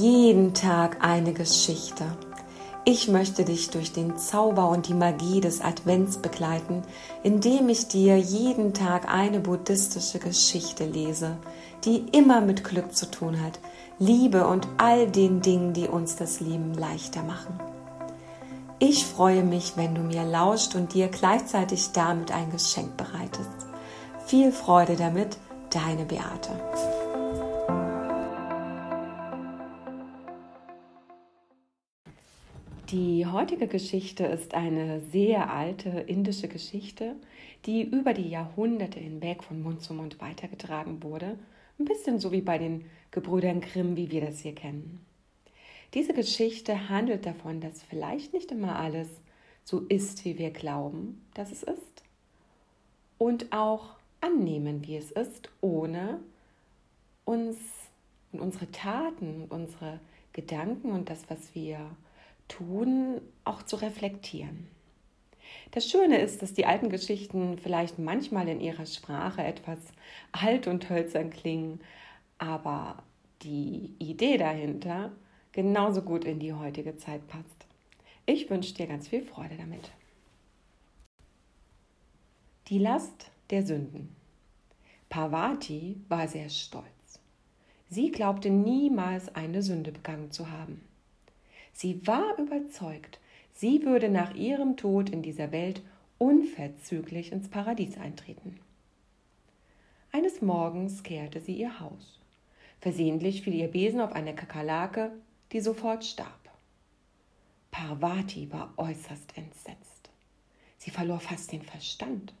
Jeden Tag eine Geschichte. Ich möchte dich durch den Zauber und die Magie des Advents begleiten, indem ich dir jeden Tag eine buddhistische Geschichte lese, die immer mit Glück zu tun hat, Liebe und all den Dingen, die uns das Leben leichter machen. Ich freue mich, wenn du mir lauscht und dir gleichzeitig damit ein Geschenk bereitest. Viel Freude damit, deine Beate. Die heutige Geschichte ist eine sehr alte indische Geschichte, die über die Jahrhunderte hinweg von Mund zu Mund weitergetragen wurde. Ein bisschen so wie bei den Gebrüdern Grimm, wie wir das hier kennen. Diese Geschichte handelt davon, dass vielleicht nicht immer alles so ist, wie wir glauben, dass es ist. Und auch annehmen, wie es ist, ohne uns und unsere Taten, unsere Gedanken und das, was wir tun, auch zu reflektieren. Das Schöne ist, dass die alten Geschichten vielleicht manchmal in ihrer Sprache etwas alt und hölzern klingen, aber die Idee dahinter genauso gut in die heutige Zeit passt. Ich wünsche dir ganz viel Freude damit. Die Last der Sünden. Parvati war sehr stolz. Sie glaubte niemals eine Sünde begangen zu haben. Sie war überzeugt, sie würde nach ihrem Tod in dieser Welt unverzüglich ins Paradies eintreten. Eines Morgens kehrte sie ihr Haus. Versehentlich fiel ihr Besen auf eine Kakerlake die sofort starb. Parvati war äußerst entsetzt. Sie verlor fast den Verstand.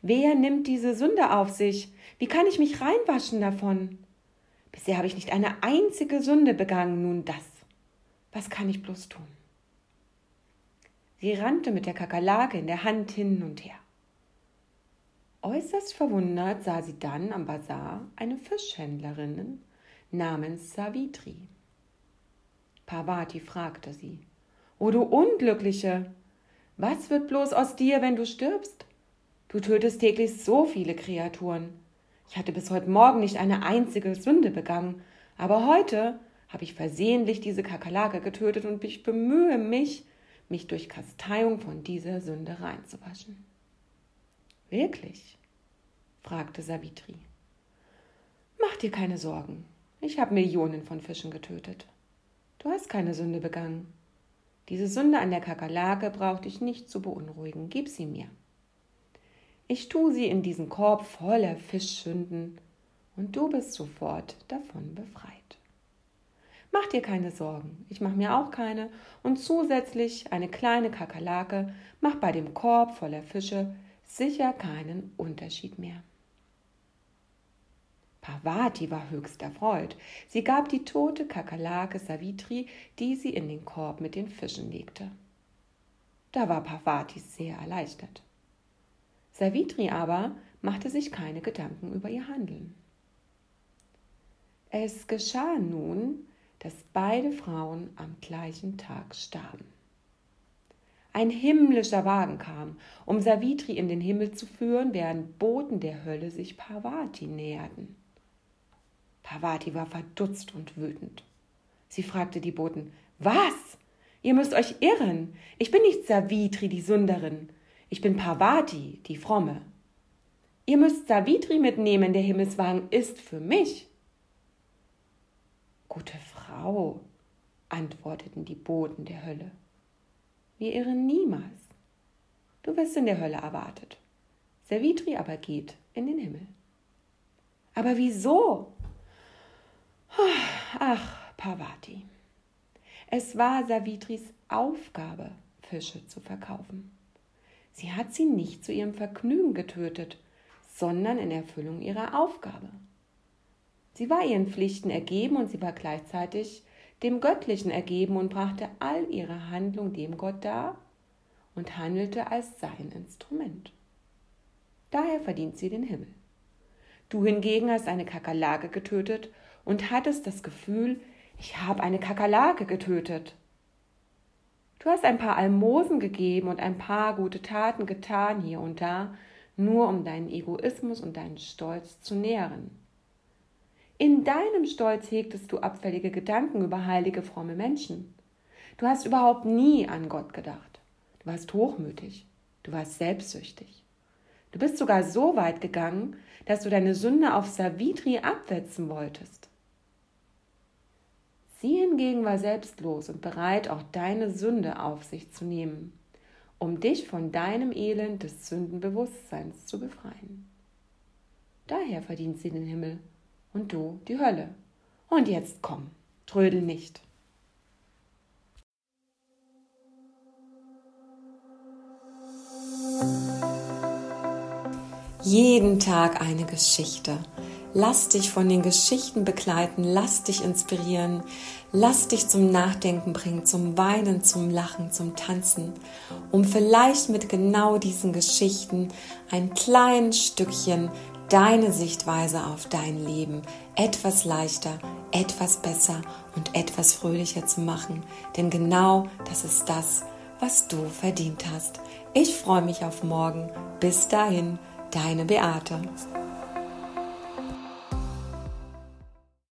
Wer nimmt diese Sünde auf sich? Wie kann ich mich reinwaschen davon? Bisher habe ich nicht eine einzige Sünde begangen, nun das. Was kann ich bloß tun? Sie rannte mit der Kakerlake in der Hand hin und her. Äußerst verwundert sah sie dann am Bazar eine Fischhändlerin namens Savitri. Parvati fragte sie. O du Unglückliche, was wird bloß aus dir, wenn du stirbst? Du tötest täglich so viele Kreaturen. Ich hatte bis heute Morgen nicht eine einzige Sünde begangen, aber heute habe ich versehentlich diese Kakerlake getötet und ich bemühe mich, mich durch Kasteiung von dieser Sünde reinzuwaschen. Wirklich? fragte Savitri. Mach dir keine Sorgen. Ich habe Millionen von Fischen getötet. Du hast keine Sünde begangen. Diese Sünde an der Kakerlake braucht dich nicht zu beunruhigen. Gib sie mir. Ich tue sie in diesen Korb voller Fischsünden und du bist sofort davon befreit. Mach dir keine Sorgen, ich mache mir auch keine und zusätzlich eine kleine Kakerlake macht bei dem Korb voller Fische sicher keinen Unterschied mehr. Parvati war höchst erfreut. Sie gab die tote Kakerlake Savitri, die sie in den Korb mit den Fischen legte. Da war Parvati sehr erleichtert. Savitri aber machte sich keine Gedanken über ihr Handeln. Es geschah nun, dass beide Frauen am gleichen Tag starben. Ein himmlischer Wagen kam, um Savitri in den Himmel zu führen, während Boten der Hölle sich Parvati näherten. Parvati war verdutzt und wütend. Sie fragte die Boten: Was? Ihr müsst euch irren. Ich bin nicht Savitri, die Sünderin. Ich bin Parvati, die Fromme. Ihr müsst Savitri mitnehmen, der Himmelswagen ist für mich. Gute Frau, antworteten die Boten der Hölle. Wir irren niemals. Du wirst in der Hölle erwartet. Savitri aber geht in den Himmel. Aber wieso? Ach, Parvati. Es war Savitris Aufgabe, Fische zu verkaufen. Sie hat sie nicht zu ihrem Vergnügen getötet, sondern in Erfüllung ihrer Aufgabe. Sie war ihren Pflichten ergeben und sie war gleichzeitig dem Göttlichen ergeben und brachte all ihre Handlung dem Gott dar und handelte als sein Instrument. Daher verdient sie den Himmel. Du hingegen hast eine Kakerlake getötet und hattest das Gefühl, ich habe eine Kakerlake getötet. Du hast ein paar Almosen gegeben und ein paar gute Taten getan hier und da, nur um deinen Egoismus und deinen Stolz zu nähren. In deinem Stolz hegtest du abfällige Gedanken über heilige, fromme Menschen. Du hast überhaupt nie an Gott gedacht. Du warst hochmütig. Du warst selbstsüchtig. Du bist sogar so weit gegangen, dass du deine Sünde auf Savitri abwetzen wolltest. Sie hingegen war selbstlos und bereit, auch deine Sünde auf sich zu nehmen, um dich von deinem Elend des Sündenbewusstseins zu befreien. Daher verdient sie den Himmel und du die Hölle. Und jetzt komm, trödel nicht. Jeden Tag eine Geschichte. Lass dich von den Geschichten begleiten, lass dich inspirieren, lass dich zum Nachdenken bringen, zum Weinen, zum Lachen, zum Tanzen, um vielleicht mit genau diesen Geschichten ein kleines Stückchen deine Sichtweise auf dein Leben etwas leichter, etwas besser und etwas fröhlicher zu machen. Denn genau das ist das, was du verdient hast. Ich freue mich auf morgen. Bis dahin, deine Beate.